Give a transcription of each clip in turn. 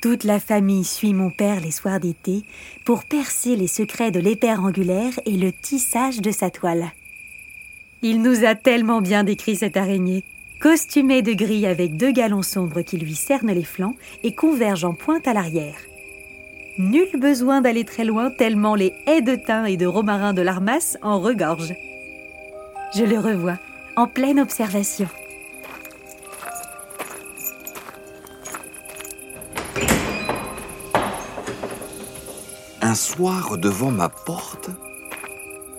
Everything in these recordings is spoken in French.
Toute la famille suit mon père les soirs d'été pour percer les secrets de l'épère angulaire et le tissage de sa toile. Il nous a tellement bien décrit cette araignée, costumée de gris avec deux galons sombres qui lui cernent les flancs et convergent en pointe à l'arrière. Nul besoin d'aller très loin tellement les haies de thym et de romarin de l'Armas en regorgent. Je le revois, en pleine observation. Un soir devant ma porte,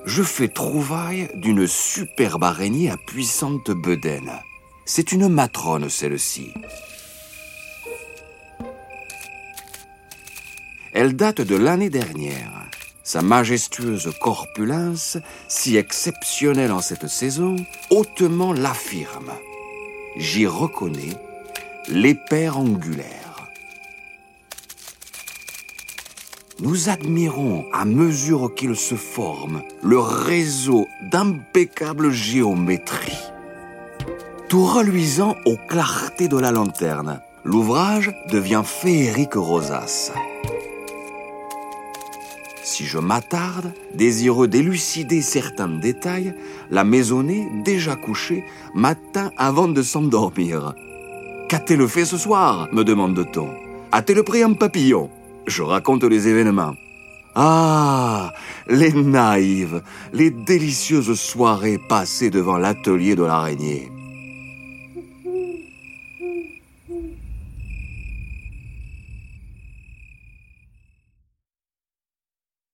je fais trouvaille d'une superbe araignée à puissante bedaine. C'est une matrone celle-ci. Elle date de l'année dernière. Sa majestueuse corpulence, si exceptionnelle en cette saison, hautement l'affirme. J'y reconnais l'épère angulaire. Nous admirons, à mesure qu'il se forme, le réseau d'impeccable géométrie. Tout reluisant aux clartés de la lanterne, l'ouvrage devient féerique rosace. Si je m'attarde, désireux d'élucider certains détails, la maisonnée, déjà couchée, m'atteint avant de s'endormir. Qu'a-t-elle fait ce soir me demande-t-on. A-t-elle pris un papillon Je raconte les événements. Ah, les naïves, les délicieuses soirées passées devant l'atelier de l'araignée.